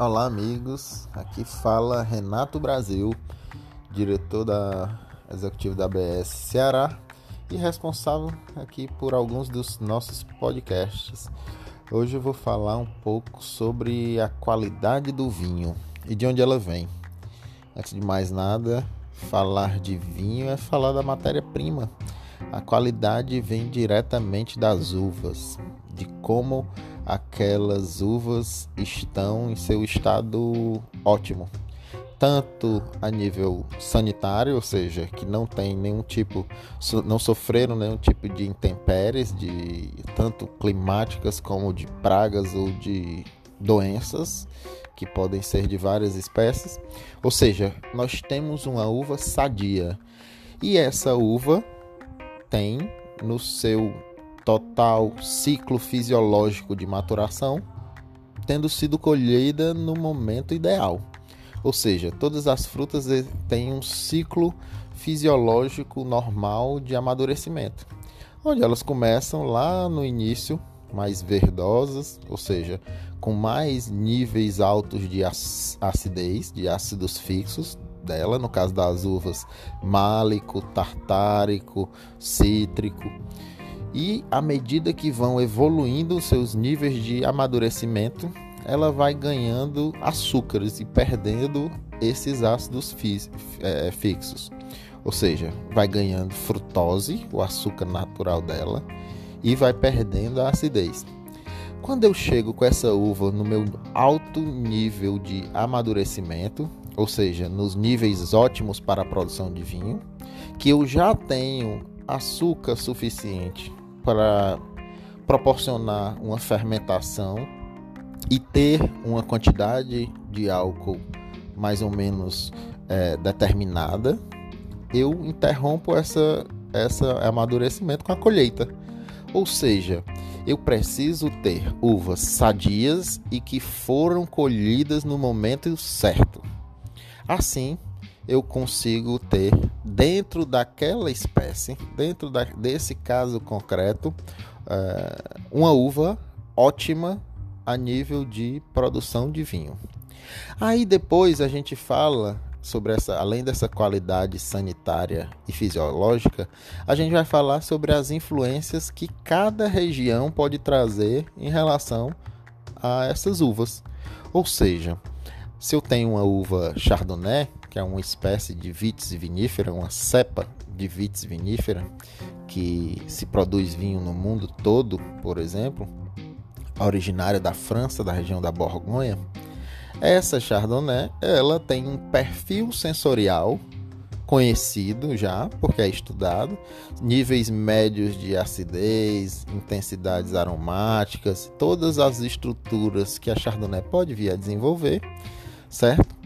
Olá, amigos. Aqui fala Renato Brasil, diretor da executivo da ABS Ceará e responsável aqui por alguns dos nossos podcasts. Hoje eu vou falar um pouco sobre a qualidade do vinho e de onde ela vem. Antes de mais nada, falar de vinho é falar da matéria-prima. A qualidade vem diretamente das uvas, de como aquelas uvas estão em seu estado ótimo, tanto a nível sanitário, ou seja, que não tem nenhum tipo, não sofreram nenhum tipo de intempéries, de tanto climáticas como de pragas ou de doenças que podem ser de várias espécies. Ou seja, nós temos uma uva sadia e essa uva tem no seu total ciclo fisiológico de maturação, tendo sido colhida no momento ideal. Ou seja, todas as frutas têm um ciclo fisiológico normal de amadurecimento, onde elas começam lá no início mais verdosas, ou seja, com mais níveis altos de acidez, de ácidos fixos dela, no caso das uvas málico, tartárico, cítrico e à medida que vão evoluindo seus níveis de amadurecimento, ela vai ganhando açúcares e perdendo esses ácidos é, fixos. Ou seja, vai ganhando frutose, o açúcar natural dela, e vai perdendo a acidez. Quando eu chego com essa uva no meu alto nível de amadurecimento, ou seja, nos níveis ótimos para a produção de vinho, que eu já tenho açúcar suficiente para proporcionar uma fermentação e ter uma quantidade de álcool mais ou menos é, determinada, eu interrompo essa, essa amadurecimento com a colheita. Ou seja, eu preciso ter uvas sadias e que foram colhidas no momento certo. Assim, eu consigo ter dentro daquela espécie, dentro da, desse caso concreto, uh, uma uva ótima a nível de produção de vinho. Aí depois a gente fala sobre essa, além dessa qualidade sanitária e fisiológica, a gente vai falar sobre as influências que cada região pode trazer em relação a essas uvas. Ou seja, se eu tenho uma uva Chardonnay, que é uma espécie de vitis vinífera, uma cepa de vitis vinífera, que se produz vinho no mundo todo, por exemplo, originária da França, da região da Borgonha, essa Chardonnay, ela tem um perfil sensorial conhecido já, porque é estudado, níveis médios de acidez, intensidades aromáticas, todas as estruturas que a Chardonnay pode vir a desenvolver, certo?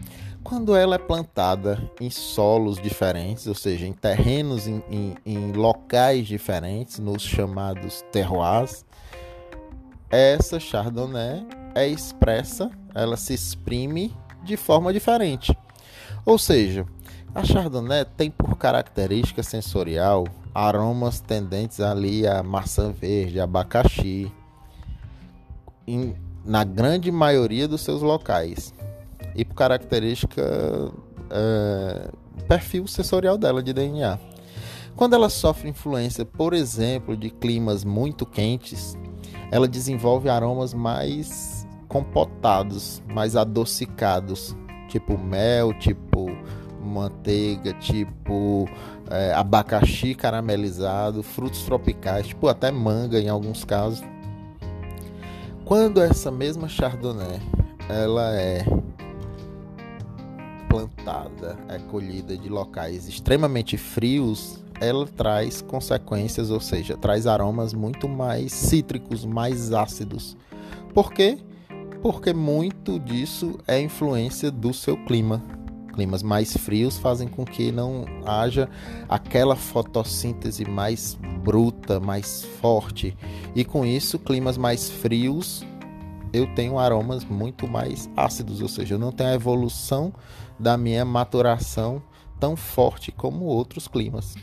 Quando ela é plantada em solos diferentes, ou seja, em terrenos, em, em, em locais diferentes, nos chamados terroirs, essa Chardonnay é expressa, ela se exprime de forma diferente. Ou seja, a Chardonnay tem por característica sensorial aromas tendentes ali a maçã verde, abacaxi, em, na grande maioria dos seus locais e por característica é, perfil sensorial dela de DNA. Quando ela sofre influência, por exemplo, de climas muito quentes, ela desenvolve aromas mais compotados, mais adocicados, tipo mel, tipo manteiga, tipo é, abacaxi caramelizado, frutos tropicais, tipo até manga em alguns casos. Quando essa mesma Chardonnay ela é plantada, é colhida de locais extremamente frios, ela traz consequências, ou seja, traz aromas muito mais cítricos, mais ácidos. Por quê? Porque muito disso é influência do seu clima. Climas mais frios fazem com que não haja aquela fotossíntese mais bruta, mais forte. E com isso, climas mais frios eu tenho aromas muito mais ácidos, ou seja, eu não tenho a evolução da minha maturação tão forte como outros climas.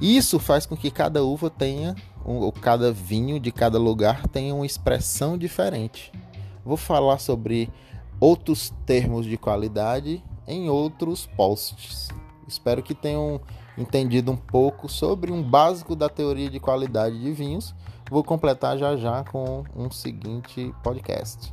Isso faz com que cada uva tenha, ou cada vinho de cada lugar tenha uma expressão diferente. Vou falar sobre outros termos de qualidade em outros posts. Espero que tenham entendido um pouco sobre um básico da teoria de qualidade de vinhos. Vou completar já já com um seguinte podcast.